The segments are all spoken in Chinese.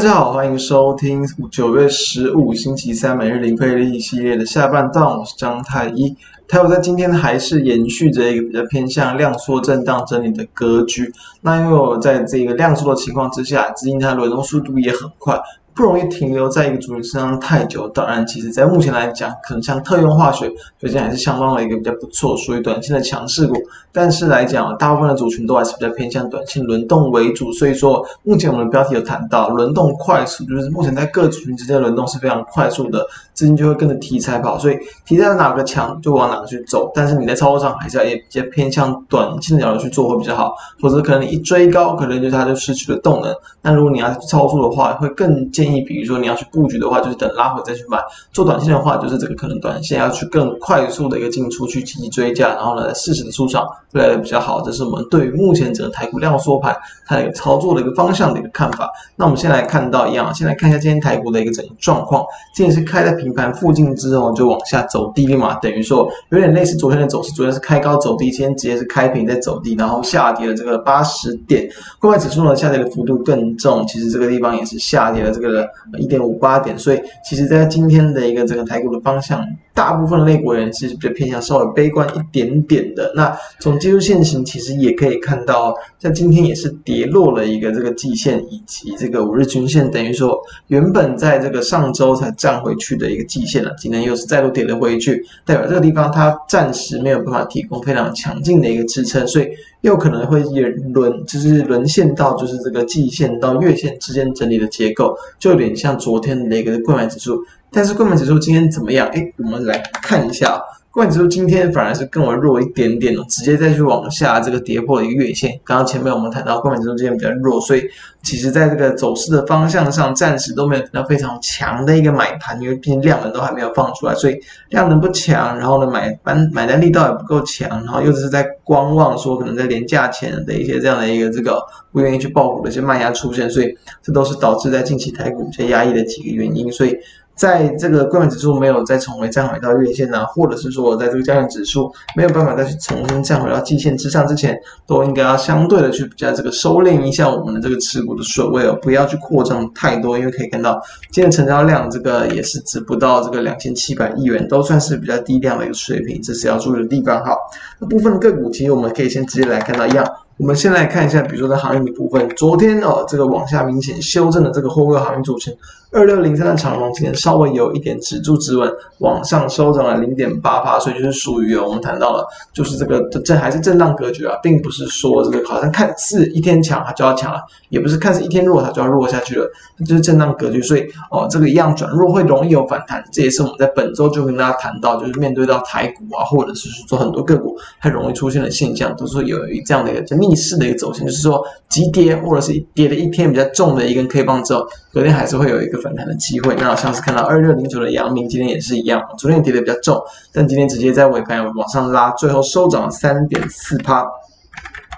大家好，欢迎收听九月十五星期三每日零费力系列的下半段，我是张太一。台股在今天还是延续着一个比较偏向量缩震荡整理的格局。那因为我在这个量缩的情况之下，资金它的轮动速度也很快。不容易停留在一个主题身上太久。当然，其实在目前来讲，可能像特用化学最近还是相当的一个比较不错，属于短线的强势股。但是来讲，大部分的族群都还是比较偏向短线轮动为主。所以说，目前我们的标题有谈到轮动快速，就是目前在各族群之间轮动是非常快速的，资金就会跟着题材跑。所以题材哪个强就往哪个去走。但是你在操作上还是要也比较偏向短线的角度去做会比较好，否则可能你一追高，可能就它就失去了动能。那如果你要操作的话，会更加建议，比如说你要去布局的话，就是等拉回再去买；做短线的话，就是这个可能短线要去更快速的一个进出去积极追价，然后呢，适时的出场会来的比较好。这是我们对于目前整个台股量缩盘它的一个操作的一个方向的一个看法。那我们先来看到一样，先来看一下今天台股的一个整个状况。今天是开在平盘附近之后就往下走低嘛，等于说有点类似昨天的走势，昨天是开高走低，今天直接是开平再走低，然后下跌了这个八十点。柜买指数呢下跌的幅度更重，其实这个地方也是下跌了这个。一点五八点，所以其实，在今天的一个整个台股的方向，大部分类国人其实比较偏向稍微悲观一点点的。那从技术线型，其实也可以看到，在今天也是跌落了一个这个季线以及这个五日均线，等于说原本在这个上周才站回去的一个季线了，今天又是再度跌了回去，代表这个地方它暂时没有办法提供非常强劲的一个支撑，所以又可能会也沦就是沦陷到就是这个季线到月线之间整理的结构，就有点像昨天的一个购买指数。但是柜买指数今天怎么样？哎，我们来看一下，柜买指数今天反而是更为弱一点点了，直接再去往下这个跌破了一个月线。刚刚前面我们谈到柜买指数今天比较弱，所以其实在这个走势的方向上，暂时都没有到非常强的一个买盘，因为毕竟量能都还没有放出来，所以量能不强，然后呢买单买单力道也不够强，然后又是在观望说可能在连假前的一些这样的一个这个不愿意去爆股的一些卖压出现，所以这都是导致在近期台股比较压抑的几个原因，所以。在这个柜买指数没有再重回站回到月线呢、或者是说在这个加权指数没有办法再去重新站回到季线之上之前，都应该要相对的去比较这个收敛一下我们的这个持股的水位哦，不要去扩张太多，因为可以看到今天成交量这个也是只不到这个两千七百亿元，都算是比较低量的一个水平，这是要注意的地方。哈，那部分的个股其实我们可以先直接来看到一样。我们先来看一下，比如说在航运的部分，昨天哦，这个往下明显修正的这个货柜航运组成二六零三的长龙，今天稍微有一点止住止稳，往上收涨了零点八八，所以就是属于我们谈到了，就是这个这还是震荡格局啊，并不是说这个好像看似一天强它就要强了，也不是看似一天弱它就要弱下去了，就是震荡格局，所以哦，这个一样转弱会容易有反弹，这也是我们在本周就跟大家谈到，就是面对到台股啊，或者是说很多个股很容易出现的现象，都是有这样的一个逆势的一个走线，就是说急跌或者是跌了一天比较重的一根 K 棒之后，昨天还是会有一个反弹的机会。那好像是看到二六零九的阳明，今天也是一样，昨天跌的比较重，但今天直接在尾盘往上拉，最后收涨了三点四趴。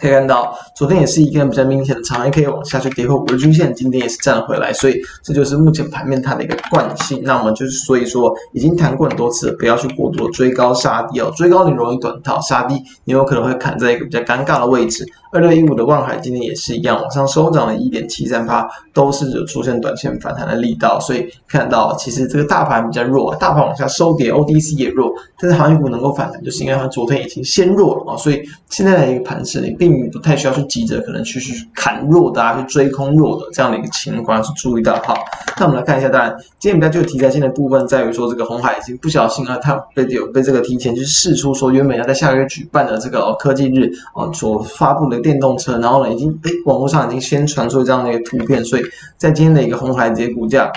可以看到，昨天也是一根比较明显的长黑，可以往下去跌破五日均线，今天也是站回来，所以这就是目前盘面它的一个惯性。那我们就是所以说，已经谈过很多次，不要去过度追高杀低哦，追高你容易短套，杀低你有可能会砍在一个比较尴尬的位置。二六一五的望海今天也是一样，往上收涨了一点七三八，都是有出现短线反弹的力道，所以看到其实这个大盘比较弱，大盘往下收跌，O D C 也弱，但是航运股能够反弹，就是因为它昨天已经先弱了嘛，所以现在的一个盘势你并不太需要去急着可能去去砍弱的啊，去追空弱的这样的一个情况是注意到哈。那我们来看一下，当然今天比较具有题材性的部分在于说，这个红海已经不小心啊，它被有被这个提前去试出说原本要在下个月举办的这个哦科技日啊所发布的。电动车，然后呢，已经哎，网络上已经先传出这样的一个图片，所以在今天的一个红海这些股价，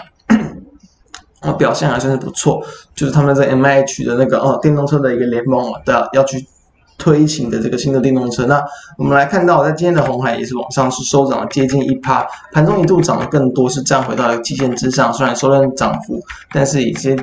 啊，表现还算是不错，就是他们在 M I H 的那个哦，电动车的一个联盟的要去。推行的这个新的电动车，那我们来看到，在今天的红海也是往上是收涨了接近一趴，盘中一度涨得更多，是站回到了基线之上，虽然收量涨幅，但是已经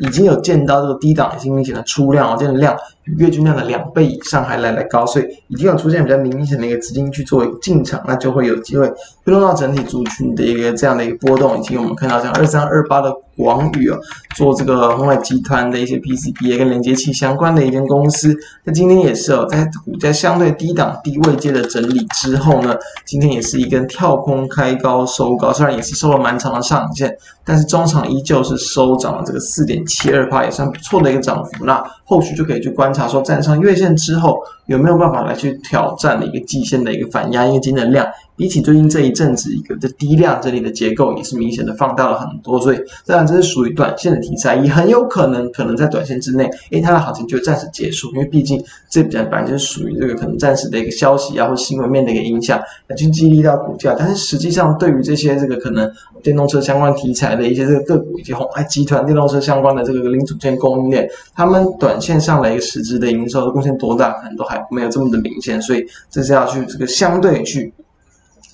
已经有见到这个低档已经明显的出量，这样的量月均量的两倍以上还来得高，所以已经有出现比较明显的一个资金去做一个进场，那就会有机会推动到整体族群的一个这样的一个波动，以及我们看到像二三二八的广宇哦，做这个红海集团的一些 PCB 跟连接器相关的一间公司，那今天也是哦，在股价相对低档低位阶的整理之后呢，今天也是一根跳空开高收高，虽然也是收了蛮长的上影线，但是中场依旧是收涨了这个四点七二%，也算不错的一个涨幅。那后续就可以去观察说，站上月线之后有没有办法来去挑战的一个季线的一个反压，因为今天的量。比起最近这一阵子一个的低量，这里的结构也是明显的放大了很多，所以当然这是属于短线的题材，也很有可能可能在短线之内，诶，它的行情就暂时结束，因为毕竟这比较本来就是属于这个可能暂时的一个消息啊或新闻面的一个影响，来去激励到股价，但是实际上对于这些这个可能电动车相关题材的一些这个个股以及红海集团电动车相关的这个零组件供应链，他们短线上的一个实质的营收的贡献多大，可能都还没有这么的明显，所以这是要去这个相对去。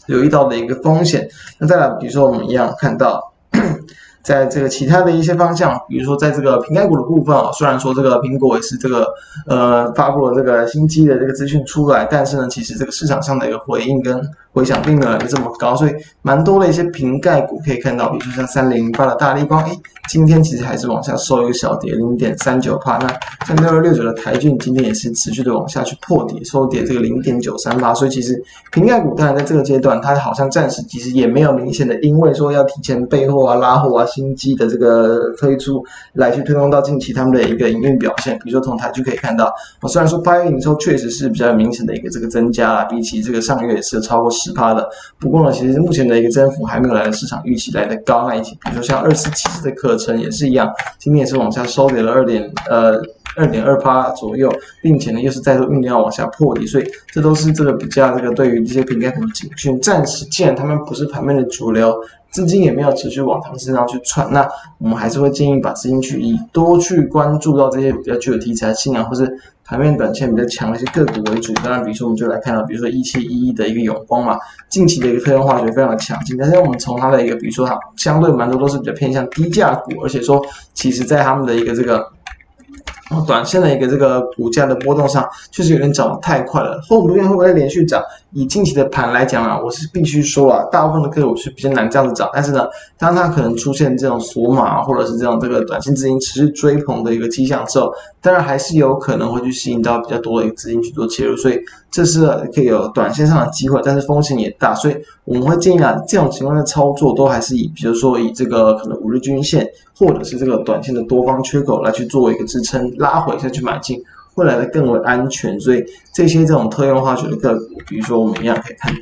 留意到的一个风险，那再来，比如说我们一样看到，在这个其他的一些方向，比如说在这个苹果股的部分啊，虽然说这个苹果也是这个呃发布了这个新机的这个资讯出来，但是呢，其实这个市场上的一个回应跟回响并没有来的这么高，所以蛮多的一些瓶盖股可以看到，比如说像三零零八的大力光，诶，今天其实还是往下收一个小跌，零点三九帕。那像六二六九的台郡，今天也是持续的往下去破底，收跌这个零点九三八。所以其实瓶盖股当然在这个阶段，它好像暂时其实也没有明显的，因为说要提前备货啊、拉货啊、新机的这个推出来去推动到近期他们的一个营运表现。比如说从台郡可以看到，我虽然说八月营收确实是比较明显的一个这个增加啊，比起这个上个月也是超过十。趴的，不过呢，其实目前的一个增幅还没有来的市场预期来的高。那一起，比如说像二四七四的可程也是一样，今天也是往下收跌了二点呃二点二趴左右，并且呢又是再度酝酿往下破底，所以这都是这个比较这个对于这些苹概股的警讯。暂时既然他们不是盘面的主流，资金也没有持续往他们身上去窜，那我们还是会建议把资金去以多去关注到这些比较具有题材性啊，或是。盘面短线比较强的一些个股为主，当然，比如说我们就来看到，比如说一七一一的一个永光嘛，近期的一个特用化学非常的强劲，但是我们从它的一个，比如说它相对蛮多都是比较偏向低价股，而且说其实在他们的一个这个。短线的一个这个股价的波动上，确实有点涨得太快了。后面会不会连续涨？以近期的盘来讲啊，我是必须说啊，大部分的个股是比较难这样子涨。但是呢，当它可能出现这种锁码或者是这种这个短线资金持续追捧的一个迹象之后，当然还是有可能会去吸引到比较多的一个资金去做切入，所以这是可以有短线上的机会，但是风险也大。所以我们会建议啊，这种情况的操作都还是以，比如说以这个可能五日均线或者是这个短线的多方缺口来去做一个支撑。拉回再去买进，会来的更为安全。所以这些这种特用化学的个股，比如说我们一样可以看。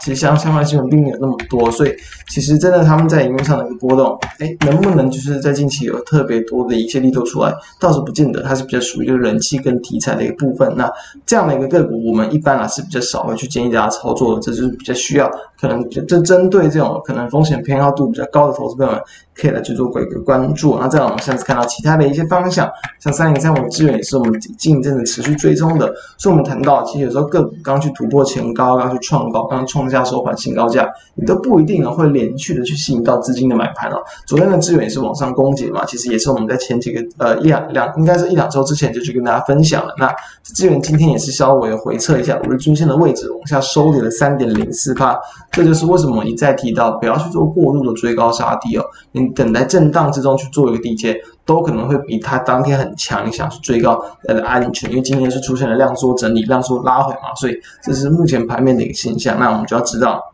其实相相关新闻并没有那么多，所以其实真的他们在营运上的一个波动，哎，能不能就是在近期有特别多的一些力度出来，倒是不见得，它是比较属于一个人气跟题材的一个部分。那这样的一个个股，我们一般啊是比较少会去建议大家操作的，这就是比较需要可能就针针对这种可能风险偏好度比较高的投资朋友们，可以来去做一个关注。那再往下次看到其他的一些方向，像三零三五资源也是我们近一阵子持续追踪的，所以我们谈到其实有时候个股刚去突破前高，刚去创高。刚创下收盘新高价，你都不一定呢会连续的去吸引到资金的买盘哦。昨天的资源也是往上攻击嘛，其实也是我们在前几个呃一两两应该是一两周之前就去跟大家分享了。那资源今天也是稍微回测一下五日均线的位置，往下收跌了三点零四趴。这就是为什么一再提到不要去做过度的追高杀低哦。你等待震荡之中去做一个低阶，都可能会比它当天很强，你想去追高来的安全。因为今天是出现了量缩整理、量缩拉回嘛，所以这是目前盘面的一个现象。那我们就要知道。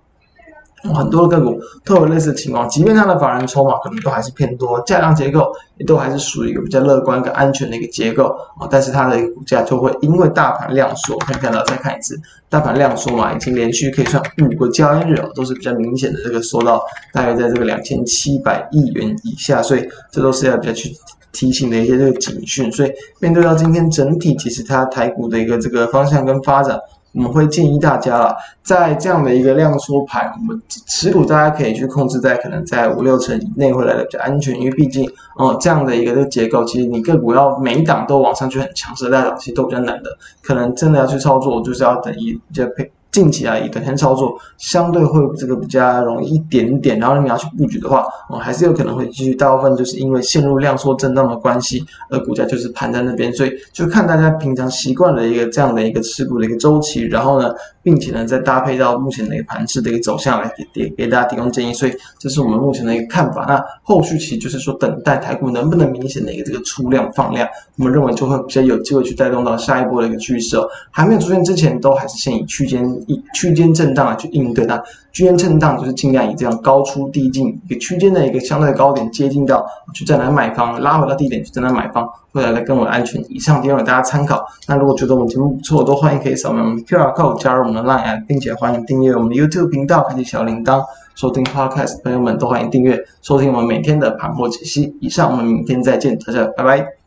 很多的个股都有类似的情况，即便它的法人筹码可能都还是偏多，价量结构也都还是属于一个比较乐观跟安全的一个结构啊，但是它的一个股价就会因为大盘量缩，可以看到再看一次，大盘量缩嘛，已经连续可以算五个交易日哦，都是比较明显的这个缩到大约在这个两千七百亿元以下，所以这都是要比较去提醒的一些这个警讯，所以面对到今天整体其实它台股的一个这个方向跟发展。我们会建议大家了，在这样的一个量缩盘，我们持股大家可以去控制在可能在五六成以内会来的比较安全，因为毕竟哦这样的一个这个结构，其实你个股要每一档都往上去很强势的大涨，其实都比较难的，可能真的要去操作，就是要等一就配近期啊，以短线操作相对会这个比较容易一点点，然后你要去布局的话，哦，还是有可能会继续。大部分就是因为陷入量缩震荡的关系，而股价就是盘在那边，所以就看大家平常习惯了一个这样的一个持股的一个周期，然后呢，并且呢再搭配到目前的一个盘势的一个走向来给给给大家提供建议。所以这是我们目前的一个看法。那后续其实就是说等待台股能不能明显的一个这个出量放量，我们认为就会比较有机会去带动到下一波的一个趋势哦。还没有出现之前，都还是先以区间以区间震荡来去应对它。区间震荡就是尽量以这样高出低进一个区间的一个相对高点接近到，去再来买方，拉回到低点去再来买方，会来的更为安全。以上提供给大家参考。那如果觉得我们节目不错，都欢迎可以扫描我们的 QR code 加入我们的 Line 并且欢迎订阅我们的 YouTube 频道，开启小铃铛。收听 Podcast 朋友们都欢迎订阅收听我们每天的盘后解析。以上，我们明天再见，大家拜拜。